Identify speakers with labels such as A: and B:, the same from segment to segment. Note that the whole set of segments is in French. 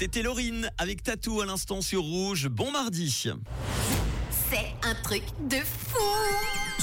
A: C'était Laurine avec Tatou à l'instant sur Rouge. Bon mardi.
B: Un truc de fou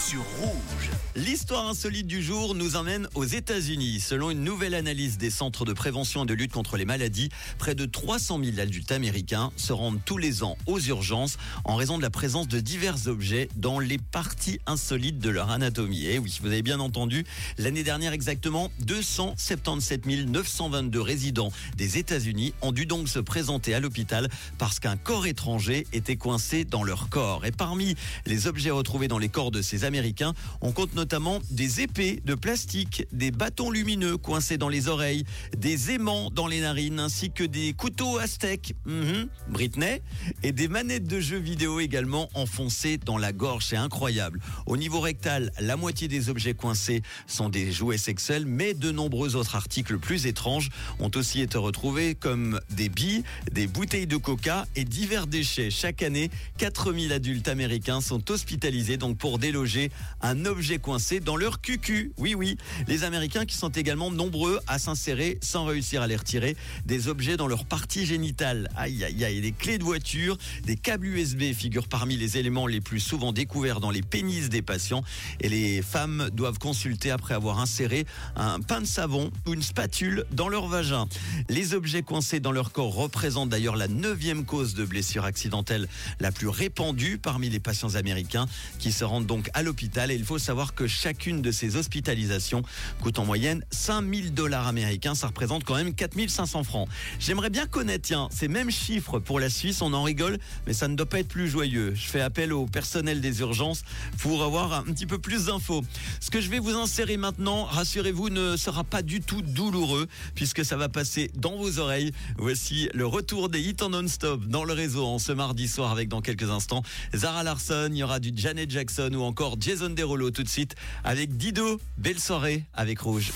C: sur Rouge.
A: L'histoire insolite du jour nous emmène aux États-Unis. Selon une nouvelle analyse des centres de prévention et de lutte contre les maladies, près de 300 000 adultes américains se rendent tous les ans aux urgences en raison de la présence de divers objets dans les parties insolites de leur anatomie. Et oui, vous avez bien entendu, l'année dernière exactement, 277 922 résidents des États-Unis ont dû donc se présenter à l'hôpital parce qu'un corps étranger était coincé dans leur corps. Et parmi les objets retrouvés dans les corps de ces Américains, on compte notamment des épées de plastique, des bâtons lumineux coincés dans les oreilles, des aimants dans les narines, ainsi que des couteaux aztèques, mhm, Britney, et des manettes de jeux vidéo également enfoncées dans la gorge. C'est incroyable. Au niveau rectal, la moitié des objets coincés sont des jouets sexuels, mais de nombreux autres articles plus étranges ont aussi été retrouvés, comme des billes, des bouteilles de coca et divers déchets. Chaque année, 4000 adultes américains sont hospitalisés donc pour déloger un objet coincé dans leur cucu. Oui, oui. Les Américains qui sont également nombreux à s'insérer sans réussir à les retirer des objets dans leur partie génitale. Aïe, aïe, aïe. Des clés de voiture, des câbles USB figurent parmi les éléments les plus souvent découverts dans les pénis des patients. Et les femmes doivent consulter après avoir inséré un pain de savon ou une spatule dans leur vagin. Les objets coincés dans leur corps représentent d'ailleurs la neuvième cause de blessure accidentelle la plus répandue parmi les patients américains qui se rendent donc à l'hôpital. Et il faut savoir que chacune de ces hospitalisations coûte en moyenne 5000 dollars américains. Ça représente quand même 4500 francs. J'aimerais bien connaître, tiens, ces mêmes chiffres pour la Suisse. On en rigole, mais ça ne doit pas être plus joyeux. Je fais appel au personnel des urgences pour avoir un petit peu plus d'infos. Ce que je vais vous insérer maintenant, rassurez-vous, ne sera pas du tout douloureux puisque ça va passer dans vos oreilles. Voici le retour des hits en non-stop dans le réseau en ce mardi soir avec dans quelques instants Zara Il y aura du Janet Jackson ou encore Jason Derulo tout de suite avec Dido. Belle soirée avec Rouge.